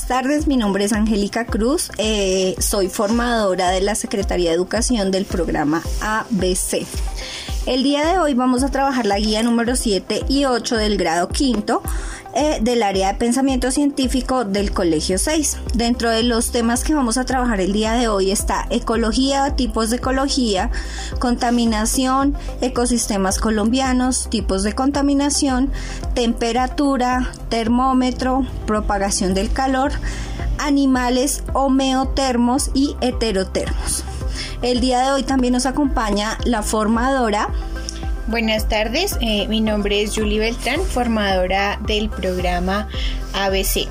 buenas tardes. Mi nombre es Angélica Cruz. Eh, soy formadora de la Secretaría de Educación del programa ABC. El día de hoy vamos a trabajar la guía número 7 y 8 del grado quinto eh, del área de pensamiento científico del Colegio 6. Dentro de los temas que vamos a trabajar el día de hoy está ecología, tipos de ecología, contaminación, ecosistemas colombianos, tipos de contaminación, temperatura, termómetro, propagación del calor, animales homeotermos y heterotermos. El día de hoy también nos acompaña la formadora. Buenas tardes, eh, mi nombre es Julie Beltrán, formadora del programa ABC.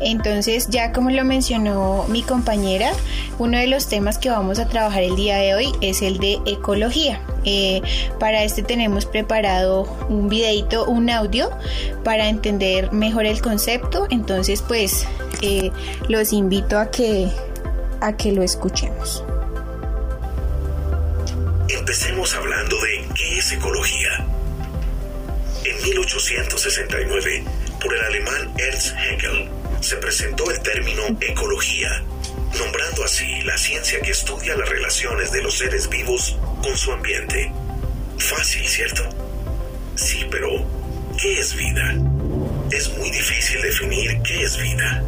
Entonces, ya como lo mencionó mi compañera, uno de los temas que vamos a trabajar el día de hoy es el de ecología. Eh, para este tenemos preparado un videito, un audio, para entender mejor el concepto. Entonces, pues, eh, los invito a que, a que lo escuchemos. Empecemos hablando de qué es ecología. En 1869, por el alemán Ernst Haeckel, se presentó el término ecología, nombrando así la ciencia que estudia las relaciones de los seres vivos con su ambiente. Fácil, ¿cierto? Sí, pero ¿qué es vida? Es muy difícil definir qué es vida.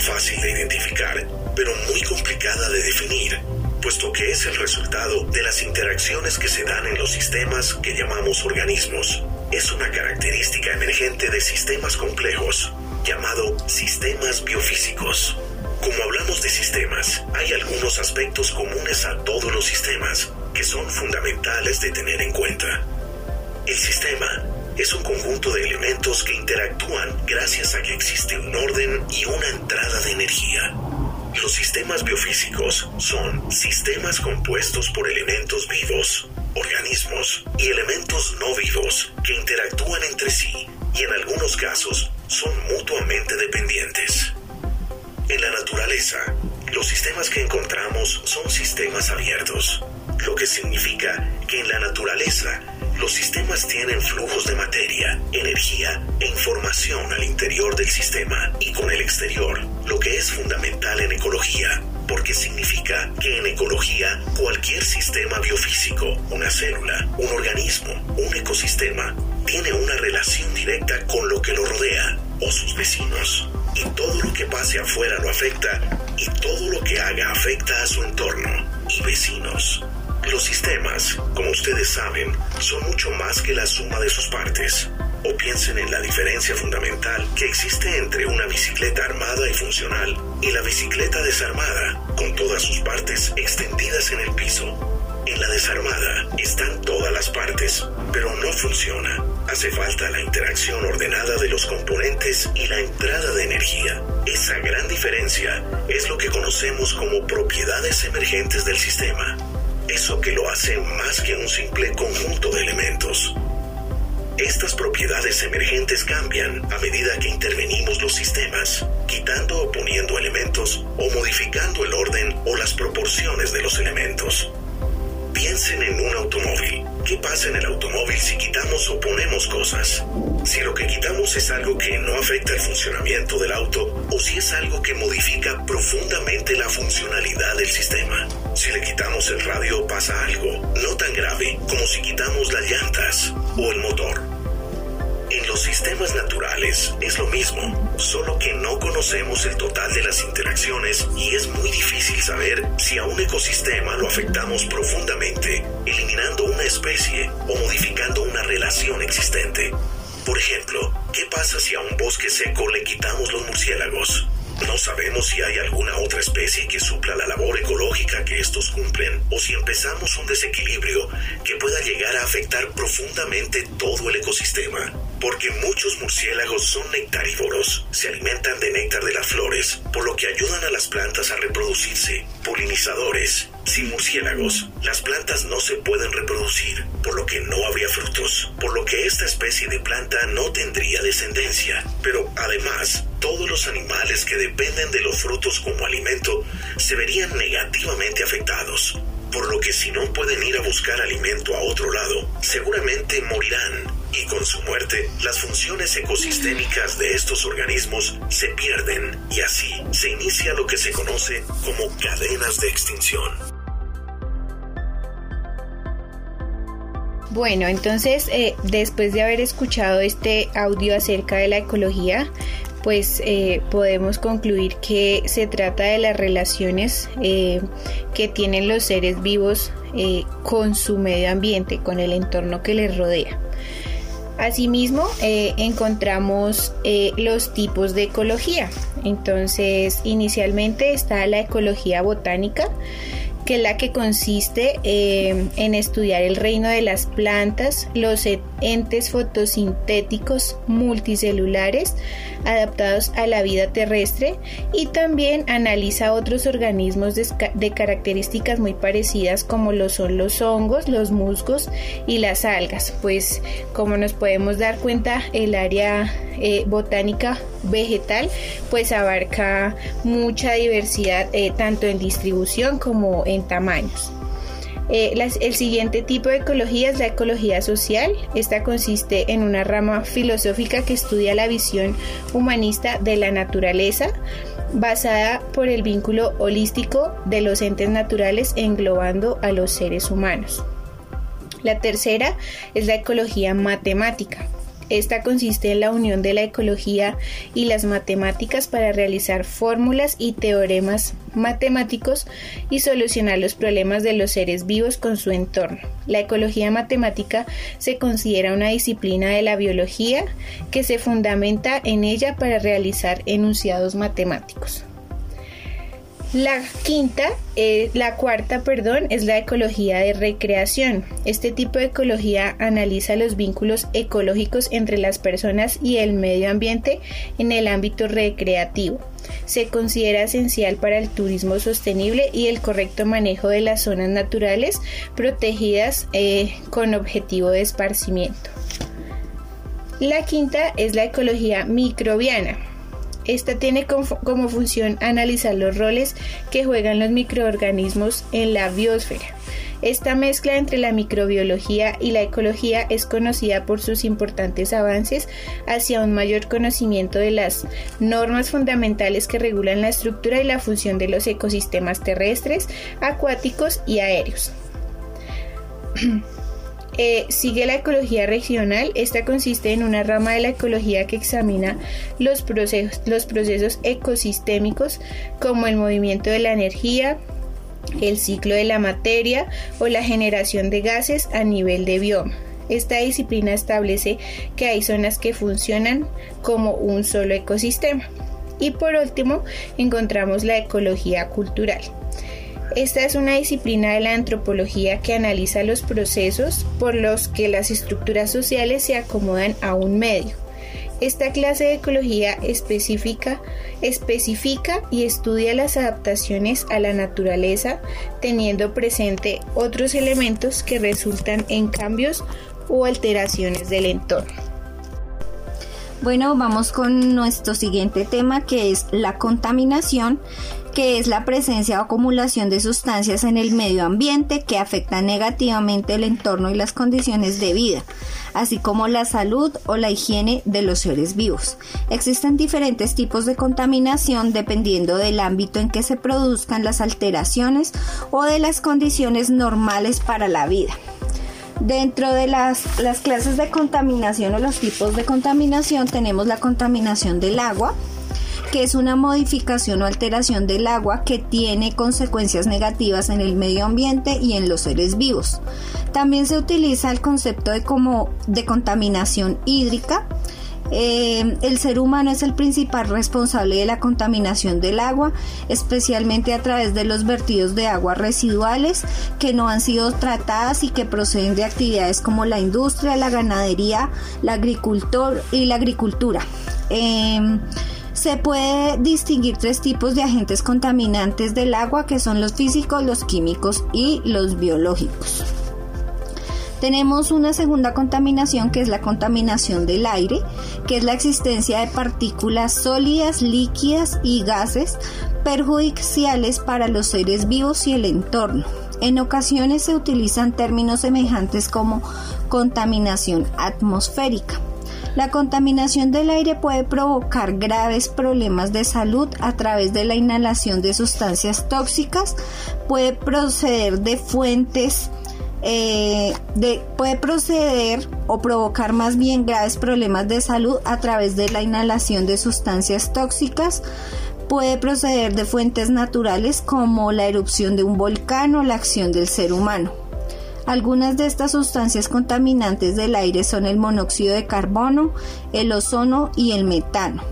Fácil de identificar, pero muy complicada de definir puesto que es el resultado de las interacciones que se dan en los sistemas que llamamos organismos. Es una característica emergente de sistemas complejos, llamado sistemas biofísicos. Como hablamos de sistemas, hay algunos aspectos comunes a todos los sistemas que son fundamentales de tener en cuenta. El sistema es un conjunto de elementos que interactúan gracias a que existe un orden y una entrada de energía. Los sistemas biofísicos son sistemas compuestos por elementos vivos, organismos y elementos no vivos que interactúan entre sí y en algunos casos son mutuamente dependientes. En la naturaleza, los sistemas que encontramos son sistemas abiertos, lo que significa que en la naturaleza los sistemas tienen flujos de materia, energía e información al interior del sistema y con el exterior, lo que es fundamental en ecología, porque significa que en ecología cualquier sistema biofísico, una célula, un organismo, un ecosistema, tiene una relación directa con lo que lo rodea o sus vecinos. Y todo lo que pase afuera lo afecta y todo lo que haga afecta a su entorno y vecinos. Los sistemas, como ustedes saben, son mucho más que la suma de sus partes. O piensen en la diferencia fundamental que existe entre una bicicleta armada y funcional y la bicicleta desarmada, con todas sus partes extendidas en el piso. En la desarmada están todas las partes, pero no funciona. Hace falta la interacción ordenada de los componentes y la entrada de energía. Esa gran diferencia es lo que conocemos como propiedades emergentes del sistema eso que lo hace más que un simple conjunto de elementos. Estas propiedades emergentes cambian a medida que intervenimos los sistemas, quitando o poniendo elementos o modificando el orden o las proporciones de los elementos. Piensen en un automóvil. ¿Qué pasa en el automóvil si quitamos o ponemos cosas? Si lo que quitamos es algo que no afecta el funcionamiento del auto o si es algo que modifica profundamente la funcionalidad del sistema. Si le quitamos el radio pasa algo, no tan grave como si quitamos las llantas o el motor. En los sistemas naturales es lo mismo, solo que no conocemos el total de las interacciones y es muy difícil saber si a un ecosistema lo afectamos profundamente, eliminando una especie o modificando una relación existente. Por ejemplo, ¿qué pasa si a un bosque seco le quitamos los murciélagos? No sabemos si hay alguna otra especie que supla la labor ecológica que estos cumplen o si empezamos un desequilibrio que pueda llegar a afectar profundamente todo el ecosistema. Porque muchos murciélagos son nectarívoros, se alimentan de néctar de las flores, por lo que ayudan a las plantas a reproducirse, polinizadores. Sin murciélagos, las plantas no se pueden reproducir, por lo que no habría frutos, por lo que esta especie de planta no tendría descendencia. Pero además, todos los animales que dependen de los frutos como alimento se verían negativamente afectados. por lo que si no pueden ir a buscar alimento a otro lado, seguramente morirán y con su muerte las funciones ecosistémicas de estos organismos se pierden y así se inicia lo que se conoce como cadenas de extinción. Bueno, entonces eh, después de haber escuchado este audio acerca de la ecología, pues eh, podemos concluir que se trata de las relaciones eh, que tienen los seres vivos con su medio ambiente, con el entorno que les rodea. Asimismo, encontramos los tipos de ecología. Entonces, inicialmente está la ecología botánica, que es la que consiste eh, en estudiar el reino de las plantas, los entes fotosintéticos multicelulares adaptados a la vida terrestre y también analiza otros organismos de, características muy parecidas como lo son los hongos, los musgos y las algas. Pues como nos podemos dar cuenta, el área eh, botánica vegetal pues abarca mucha diversidad eh, tanto en distribución como en tamaños. Eh, el siguiente tipo de ecología es la ecología social. Esta consiste en una rama filosófica que estudia la visión humanista de la naturaleza, basada por el vínculo holístico de los entes naturales englobando a los seres humanos. La tercera es la ecología matemática. Esta consiste en la unión de la ecología y las matemáticas para realizar fórmulas y teoremas matemáticos y solucionar los problemas de los seres vivos con su entorno. La ecología matemática se considera una disciplina de la biología que se fundamenta en ella para realizar enunciados matemáticos. La quinta, eh, la cuarta, perdón, es la ecología de recreación. Este tipo de ecología analiza los vínculos ecológicos entre las personas y el medio ambiente en el ámbito recreativo. Se considera esencial para el turismo sostenible y el correcto manejo de las zonas naturales protegidas eh, con objetivo de esparcimiento. La quinta es la ecología microbiana. Esta tiene como, función analizar los roles que juegan los microorganismos en la biosfera. Esta mezcla entre la microbiología y la ecología es conocida por sus importantes avances hacia un mayor conocimiento de las normas fundamentales que regulan la estructura y la función de los ecosistemas terrestres, acuáticos y aéreos. Eh, sigue la ecología regional. Esta consiste en una rama de la ecología que examina los procesos, los procesos ecosistémicos como el movimiento de la energía, el ciclo de la materia o la generación de gases a nivel de bioma. Esta disciplina establece que hay zonas que funcionan como un solo ecosistema. Y por último, encontramos la ecología cultural. Esta es una disciplina de la antropología que analiza los procesos por los que las estructuras sociales se acomodan a un medio. Esta clase de ecología específica especifica y estudia las adaptaciones a la naturaleza teniendo presente otros elementos que resultan en cambios o alteraciones del entorno. Bueno, vamos con nuestro siguiente tema que es la contaminación que es la presencia o acumulación de sustancias en el medio ambiente que afectan negativamente el entorno y las condiciones de vida, así como la salud o la higiene de los seres vivos. Existen diferentes tipos de contaminación dependiendo del ámbito en que se produzcan las alteraciones o de las condiciones normales para la vida. Dentro de las, las clases de contaminación o los tipos de contaminación tenemos la contaminación del agua, que es una modificación o alteración del agua que tiene consecuencias negativas en el medio ambiente y en los seres vivos. También se utiliza el concepto de, como, de contaminación hídrica. Eh, el ser humano es el principal responsable de la contaminación del agua, especialmente a través de los vertidos de aguas residuales que no han sido tratadas y que proceden de actividades como la industria, la ganadería, la agricultor y la agricultura. Eh, se puede distinguir tres tipos de agentes contaminantes del agua que son los físicos, los químicos y los biológicos. Tenemos una segunda contaminación que es la contaminación del aire, que es la existencia de partículas sólidas, líquidas y gases perjudiciales para los seres vivos y el entorno. En ocasiones se utilizan términos semejantes como contaminación atmosférica. La contaminación del aire puede provocar graves problemas de salud a través de la inhalación de sustancias tóxicas, puede proceder de fuentes eh, puede proceder o provocar más bien graves problemas de salud a través de la inhalación de sustancias tóxicas, puede proceder de fuentes naturales como la erupción de un volcán o la acción del ser humano. Algunas de estas sustancias contaminantes del aire son el monóxido de carbono, el ozono y el metano.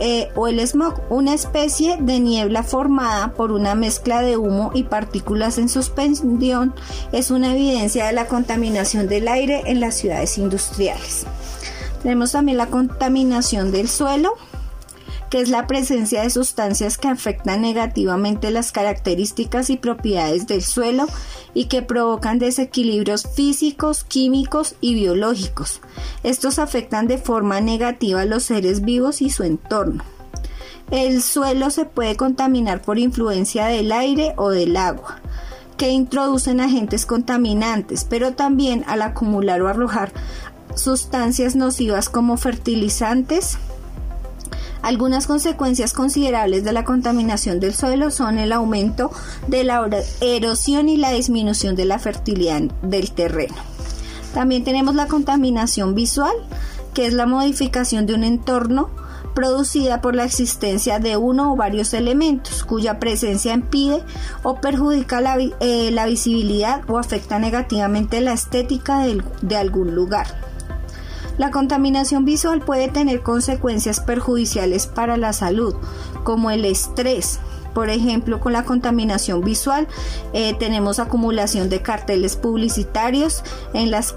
Eh, o el smog, una especie de niebla formada por una mezcla de humo y partículas en suspensión, es una evidencia de la contaminación del aire en las ciudades industriales. Tenemos también la contaminación del suelo, que es la presencia de sustancias que afectan negativamente las características y propiedades del suelo y que provocan desequilibrios físicos, químicos y biológicos. Estos afectan de forma negativa a los seres vivos y su entorno. El suelo se puede contaminar por influencia del aire o del agua que introducen agentes contaminantes, pero también al acumular o arrojar sustancias nocivas como fertilizantes, algunas consecuencias considerables de la contaminación del suelo son el aumento de la erosión y la disminución de la fertilidad del terreno. También tenemos la contaminación visual, que es la modificación de un entorno producida por la existencia de uno o varios elementos cuya presencia impide o perjudica la, eh, visibilidad o afecta negativamente la estética de algún lugar. La contaminación visual puede tener consecuencias perjudiciales para la salud, como el estrés, por ejemplo, con la contaminación visual eh, tenemos acumulación de carteles publicitarios en las,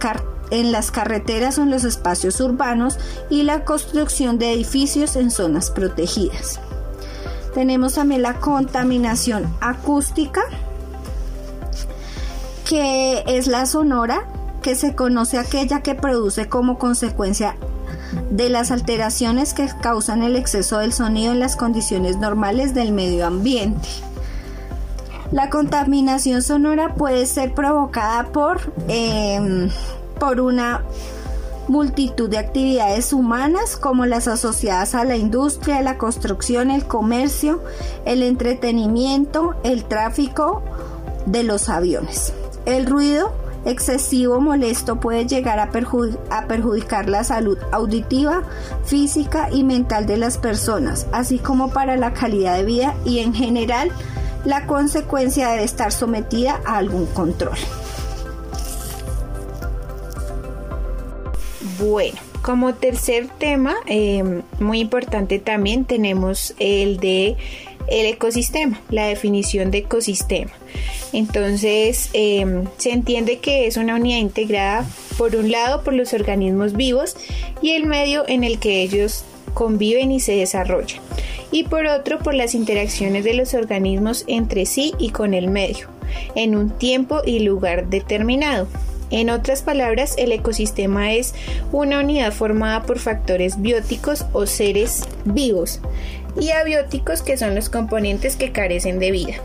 en las carreteras o en los espacios urbanos y la construcción de edificios en zonas protegidas. Tenemos también la contaminación acústica, que es la sonora, que se conoce aquella que produce como consecuencia de las alteraciones que causan el exceso del sonido en las condiciones normales del medio ambiente. La contaminación sonora puede ser provocada por, em, por una multitud de actividades humanas como las asociadas a la industria, la construcción, el comercio, el entretenimiento, el tráfico de los aviones. El ruido excesivo molesto puede llegar a, perjudicar la salud auditiva, física y mental de las personas, así como para la calidad de vida y en general la consecuencia debe estar sometida a algún control. Bueno, como tercer tema, eh, muy importante también tenemos el de el ecosistema, la definición de ecosistema. Entonces, em, se entiende que es una unidad integrada, por un lado, por los organismos vivos y el medio en el que ellos conviven y se desarrollan, y por otro, por las interacciones de los organismos entre sí y con el medio, en un tiempo y lugar determinado. En otras palabras, el ecosistema es una unidad formada por factores bióticos o seres vivos y abióticos que son los componentes que carecen de vida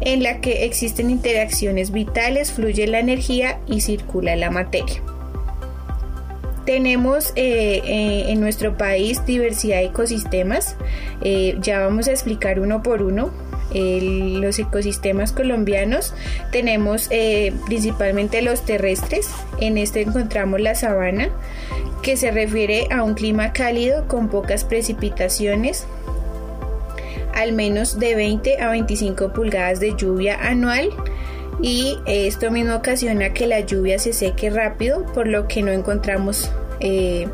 en la que existen interacciones vitales, fluye la energía y circula la materia. Tenemos eh, eh, en nuestro país diversidad de ecosistemas, eh, ya vamos a explicar uno por uno. Los ecosistemas colombianos. Tenemos principalmente los terrestres, en este encontramos la sabana, que se refiere a un clima cálido con pocas precipitaciones, al menos de 20 a 25 pulgadas de lluvia anual. Y esto mismo ocasiona que la lluvia se seque rápido por lo que no encontramos eh,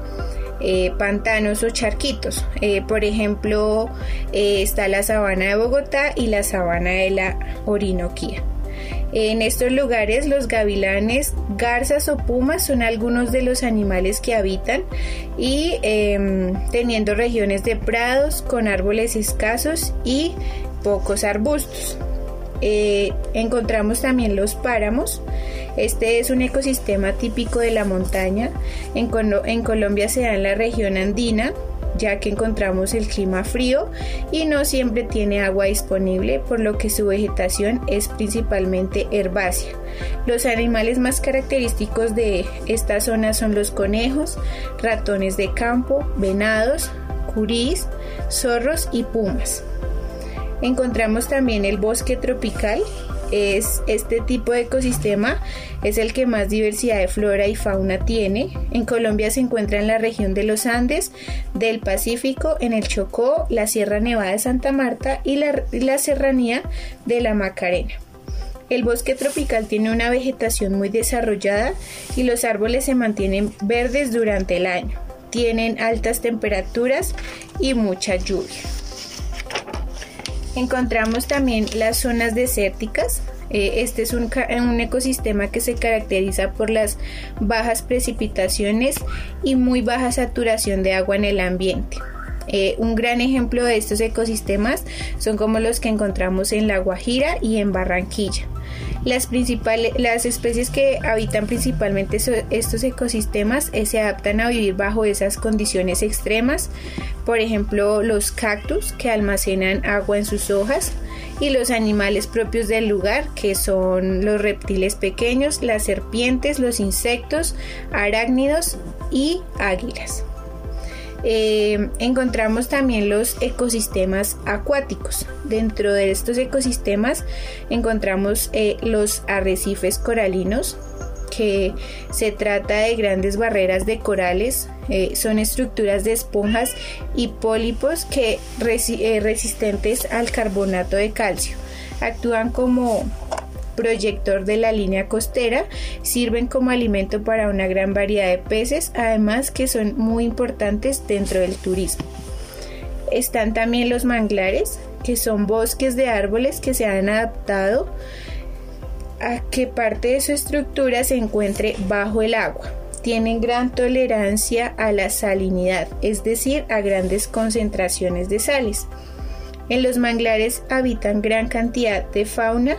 eh, pantanos o charquitos. Eh, por ejemplo, está la sabana de Bogotá y la sabana de la Orinoquía. En estos lugares los gavilanes, garzas o pumas son algunos de los animales que habitan y em, teniendo regiones de prados con árboles escasos y pocos arbustos. Eh, encontramos también los páramos. Este es un ecosistema típico de la montaña. En, en Colombia se da en la región andina, ya que encontramos el clima frío y no siempre tiene agua disponible, por lo que su vegetación es principalmente herbácea. Los animales más característicos de esta zona son los conejos, ratones de campo, venados, curís, zorros y pumas. Encontramos también el bosque tropical, es este tipo de ecosistema es el que más diversidad de flora y fauna tiene. En Colombia se encuentra en la región de los Andes, del Pacífico, en el Chocó, la Sierra Nevada de Santa Marta y la, la serranía de la Macarena. El bosque tropical tiene una vegetación muy desarrollada y los árboles se mantienen verdes durante el año. Tienen altas temperaturas y mucha lluvia. Encontramos también las zonas desérticas. Eh, este es un, un, ecosistema que se caracteriza por las bajas precipitaciones y muy baja saturación de agua en el ambiente. Eh, un gran ejemplo de estos ecosistemas son como los que encontramos en La Guajira y en Barranquilla. Las, principales, las especies que habitan principalmente estos ecosistemas eh, se adaptan a vivir bajo esas condiciones extremas, por ejemplo los cactus que almacenan agua en sus hojas y los animales propios del lugar que son los reptiles pequeños, las serpientes, los insectos, arácnidos y águilas. Eh, encontramos también los ecosistemas acuáticos. Dentro de estos ecosistemas encontramos eh, los arrecifes coralinos, que se trata de grandes barreras de corales, eh, son estructuras de esponjas y pólipos que resistentes al carbonato de calcio. Actúan como proyector de la línea costera, sirven como alimento para una gran variedad de peces, además que son muy importantes dentro del turismo. Están también los manglares, que son bosques de árboles que se han adaptado a que parte de su estructura se encuentre bajo el agua. Tienen gran tolerancia a la salinidad, es decir, a grandes concentraciones de sales. En los manglares habitan gran cantidad de fauna,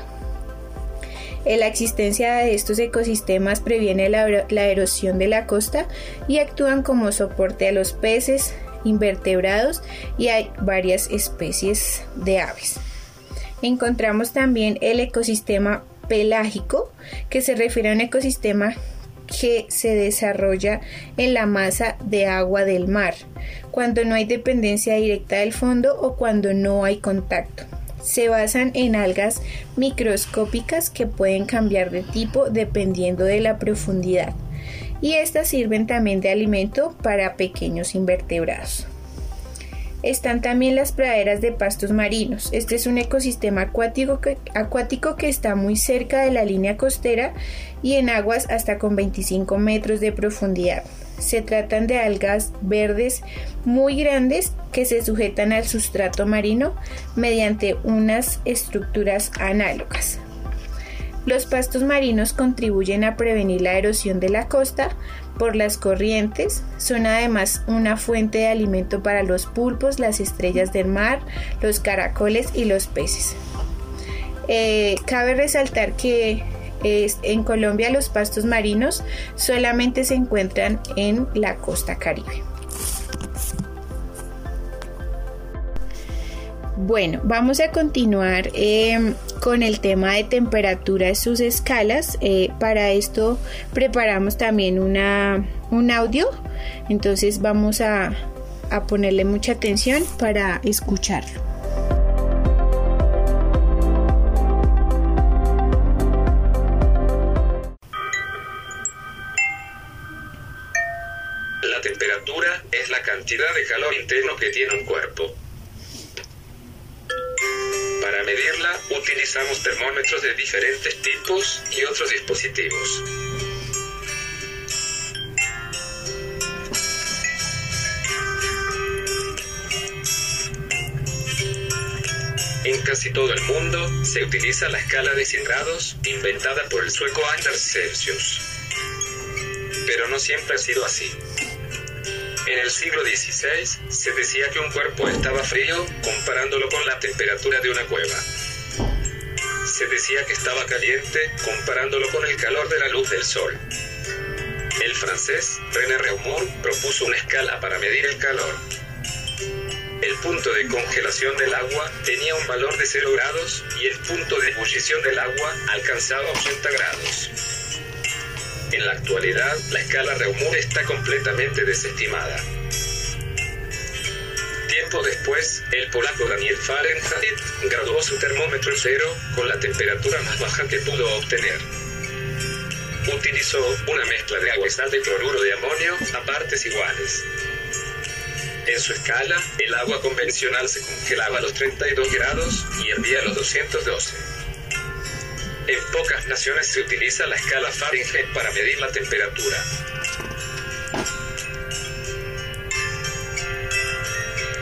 la existencia de estos ecosistemas previene la, erosión de la costa y actúan como soporte a los peces, invertebrados y hay varias especies de aves. Encontramos también el ecosistema pelágico, que se refiere a un ecosistema que se desarrolla en la masa de agua del mar, cuando no hay dependencia directa del fondo o cuando no hay contacto se basan en algas microscópicas que pueden cambiar de tipo dependiendo de la profundidad y estas sirven también de alimento para pequeños invertebrados. Están también las praderas de pastos marinos. Este es un ecosistema acuático que, acuático que está muy cerca de la línea costera y en aguas hasta con 25 metros de profundidad. Se tratan de algas verdes muy grandes que se sujetan al sustrato marino mediante unas estructuras análogas. Los pastos marinos contribuyen a prevenir la erosión de la costa por las corrientes, son además una fuente de alimento para los pulpos, las estrellas del mar, los caracoles y los peces. Eh, cabe resaltar que en Colombia los pastos marinos solamente se encuentran en la costa caribe. Bueno, vamos a continuar em, con el tema de temperatura de sus escalas. Eh, para esto preparamos también una, un audio, entonces vamos a ponerle mucha atención para escucharlo. Calor interno que tiene un cuerpo. Para medirla utilizamos termómetros de diferentes tipos y otros dispositivos. En casi todo el mundo se utiliza la escala de 100 grados inventada por el sueco Anders Celsius. Pero no siempre ha sido así. En el siglo XVI se decía que un cuerpo estaba frío comparándolo con la temperatura de una cueva. Se decía que estaba caliente comparándolo con el calor de la luz del sol. El francés René Reaumur propuso una escala para medir el calor. el punto de congelación del agua tenía un valor de 0 grados y el punto de ebullición del agua alcanzaba 80 grados. En la actualidad, la escala Reaumur está completamente desestimada. Tiempo después, el polaco Daniel Fahrenheit graduó su termómetro cero con la temperatura más baja que pudo obtener. Utilizó una mezcla de agua y sal de cloruro de amonio a partes iguales. En su escala, el agua convencional se congelaba a los 32 grados y hervía a los 212. En pocas naciones se utiliza la escala Fahrenheit para medir la temperatura.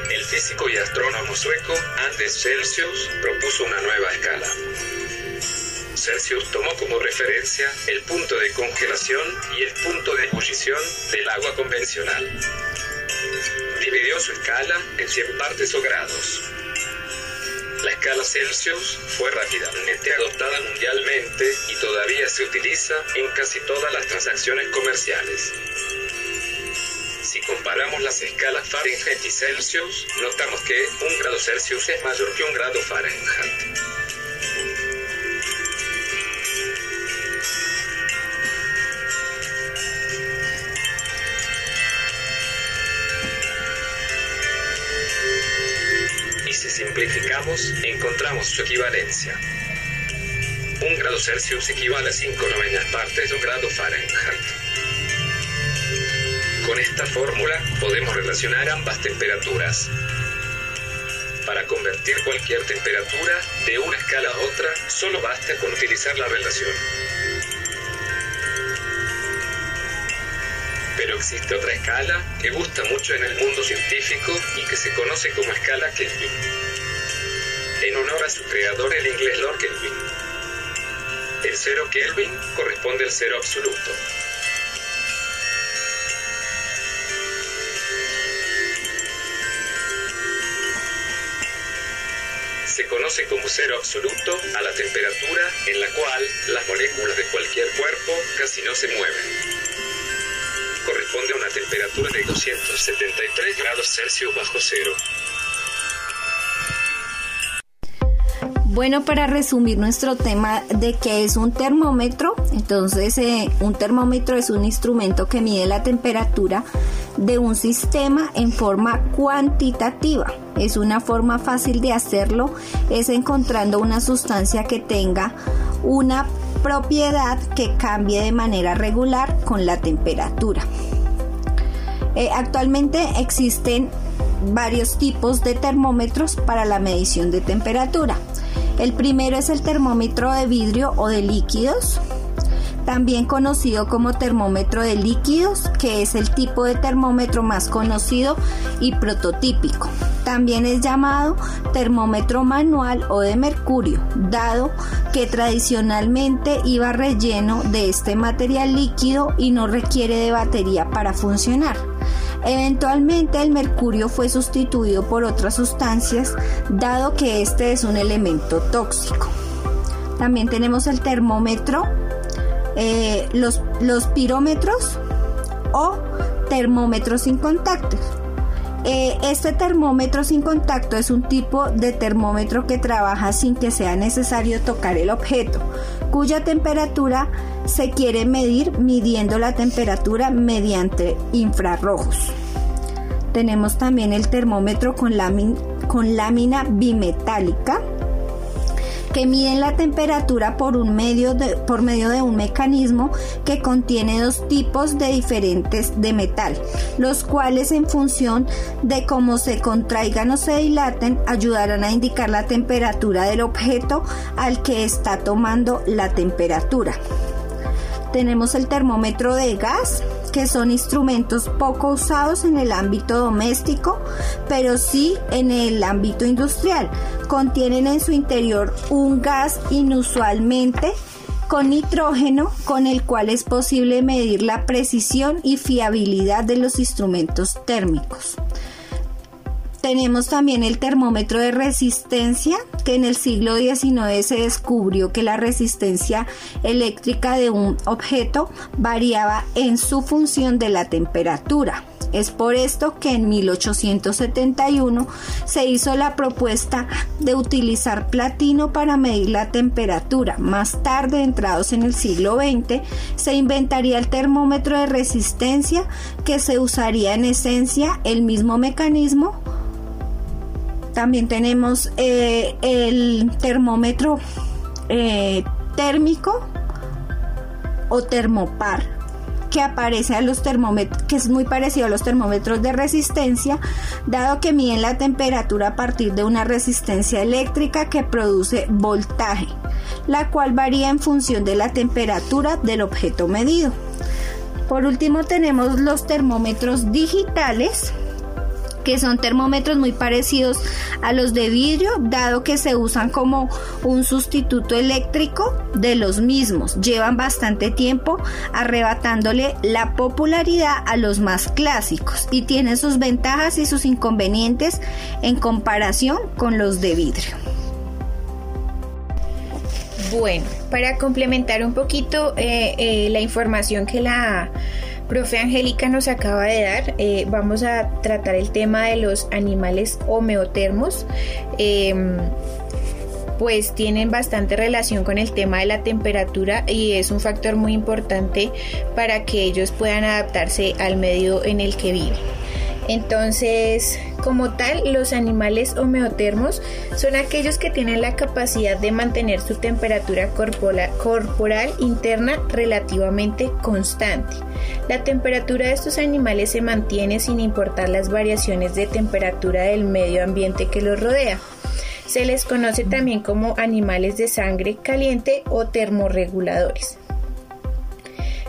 El físico y astrónomo sueco Anders Celsius propuso una nueva escala. Celsius tomó como referencia el punto de congelación y el punto de ebullición del agua convencional dividió su escala en 100 partes o grados. La escala Celsius fue rápidamente adoptada mundialmente y todavía se utiliza en casi todas las transacciones comerciales. Si comparamos las escalas Fahrenheit y Celsius, notamos que un grado Celsius es mayor que un grado Fahrenheit. Simplificamos, encontramos su equivalencia. Un grado Celsius equivale a 5 novenas partes de un grado Fahrenheit. Con esta fórmula podemos relacionar ambas temperaturas. Para convertir cualquier temperatura de una escala a otra, solo basta con utilizar la relación. Existe otra escala que gusta mucho en el mundo científico y que se conoce como escala Kelvin en honor a su creador, el inglés Lord Kelvin. El cero Kelvin corresponde al cero absoluto. Se conoce como cero absoluto a la temperatura en la cual las moléculas de cualquier cuerpo casi no se mueven. Corresponde a una temperatura de 273 grados Celsius bajo cero. Bueno, para resumir nuestro tema de qué es un termómetro, entonces eh, un termómetro es un instrumento que mide la temperatura de un sistema en forma cuantitativa. Es una forma fácil de hacerlo, es encontrando una sustancia que tenga una propiedad que cambie de manera regular con la temperatura. Eh, actualmente existen varios tipos de termómetros para la medición de temperatura. El primero es el termómetro de vidrio o de líquidos, también conocido como termómetro de líquidos, que es el tipo de termómetro más conocido y prototípico. También es llamado termómetro manual o de mercurio, dado que tradicionalmente iba relleno de este material líquido y no requiere de batería para funcionar. Eventualmente el mercurio fue sustituido por otras sustancias, dado que este es un elemento tóxico. También tenemos el termómetro, eh, los, los pirómetros o termómetros sin contacto. Eh, este termómetro sin contacto es un tipo de termómetro que trabaja sin que sea necesario tocar el objeto, cuya temperatura se quiere medir midiendo la temperatura mediante infrarrojos. Tenemos también el termómetro con, con lámina bimetálica que miden la temperatura por, un medio de, por medio de un mecanismo que contiene dos tipos de diferentes de metal, los cuales en función de cómo se contraigan o se dilaten ayudarán a indicar la temperatura del objeto al que está tomando la temperatura. Tenemos el termómetro de gas, que son instrumentos poco usados en el ámbito doméstico, pero sí en el ámbito industrial. Contienen en su interior un gas inusualmente con nitrógeno con el cual es posible medir la precisión y fiabilidad de los instrumentos térmicos. Tenemos también el termómetro de resistencia, que en el siglo XIX se descubrió que la resistencia eléctrica de un objeto variaba en su función de la temperatura. Es por esto que en 1871 se hizo la propuesta de utilizar platino para medir la temperatura. Más tarde, entrados en el siglo XX, se inventaría el termómetro de resistencia que se usaría en esencia el mismo mecanismo. También tenemos eh, el termómetro eh, térmico o termopar que aparece a los termómetros, que es muy parecido a los termómetros de resistencia, dado que miden la temperatura a partir de una resistencia eléctrica que produce voltaje, la cual varía en función de la temperatura del objeto medido. Por último tenemos los termómetros digitales, que son termómetros muy parecidos a los de vidrio, dado que se usan como un sustituto eléctrico de los mismos. Llevan bastante tiempo arrebatándole la popularidad a los más clásicos y tienen sus ventajas y sus inconvenientes en comparación con los de vidrio. Bueno, para complementar un poquito eh, eh, la información que la profe Angélica nos acaba de dar, eh, vamos a tratar el tema de los animales homeotermos. Em, pues tienen bastante relación con el tema de la temperatura y es un factor muy importante para que ellos puedan adaptarse al medio en el que viven. Entonces, como tal, los animales homeotermos son aquellos que tienen la capacidad de mantener su temperatura corporal, interna relativamente constante. La temperatura de estos animales se mantiene sin importar las variaciones de temperatura del medio ambiente que los rodea. Se les conoce también como animales de sangre caliente o termorreguladores.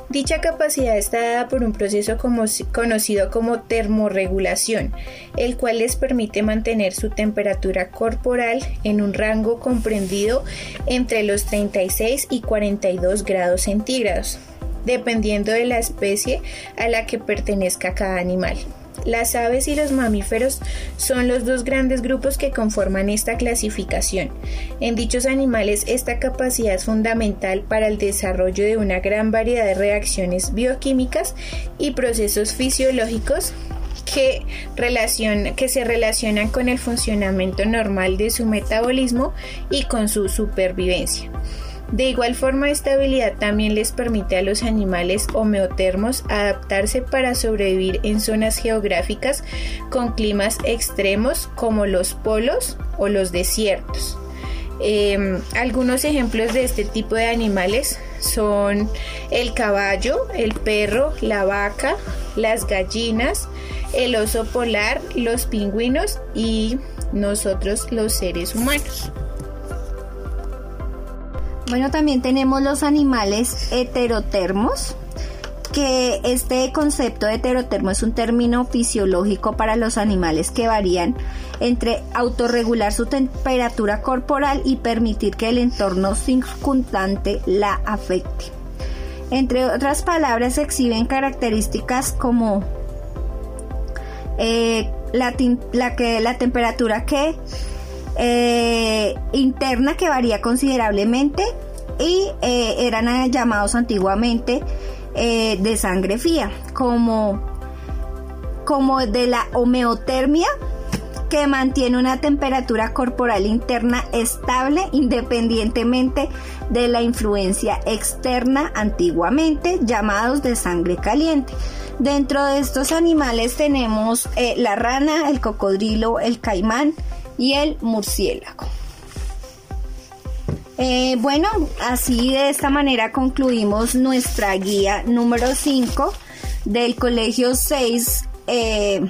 Dicha capacidad está dada por un proceso conocido como termorregulación, el cual les permite mantener su temperatura corporal en un rango comprendido entre los 36 y 42 grados centígrados, dependiendo de la especie a la que pertenezca cada animal. Las aves y los mamíferos son los dos grandes grupos que conforman esta clasificación. En dichos animales esta capacidad es fundamental para el desarrollo de una gran variedad de reacciones bioquímicas y procesos fisiológicos que, que, se relacionan con el funcionamiento normal de su metabolismo y con su supervivencia. De igual forma, esta habilidad también les permite a los animales homeotermos adaptarse para sobrevivir en zonas geográficas con climas extremos como los polos o los desiertos. Em, algunos ejemplos de este tipo de animales son el caballo, el perro, la vaca, las gallinas, el oso polar, los pingüinos y nosotros los seres humanos. Bueno, también tenemos los animales heterotermos, que este concepto de heterotermo es un término fisiológico para los animales que varían entre autorregular su temperatura corporal y permitir que el entorno circundante la afecte. Entre otras palabras, exhiben características como eh, la, que, la temperatura que eh, interna que varía considerablemente y eh, eran eh, llamados antiguamente de sangre fría, como, como de la homeotermia que mantiene una temperatura corporal interna estable independientemente de la influencia externa antiguamente llamados de sangre caliente. Dentro de estos animales tenemos la rana, el cocodrilo, el caimán, y el murciélago. Eh, bueno, así de esta manera concluimos nuestra guía número 5 del colegio 6, eh,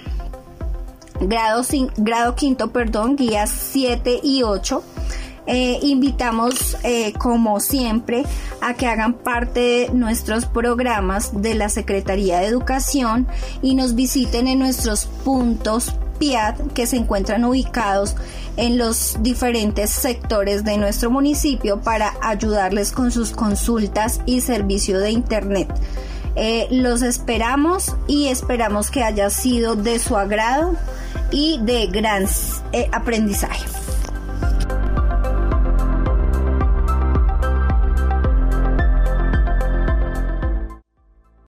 grado, grado quinto, perdón, guías 7 y 8. Eh, invitamos, como siempre, a que hagan parte de nuestros programas de la Secretaría de Educación y nos visiten en nuestros puntos Que se encuentran ubicados en los diferentes sectores de nuestro municipio para ayudarles con sus consultas y servicio de Internet. Eh, los esperamos y esperamos que haya sido de su agrado y de gran eh, aprendizaje.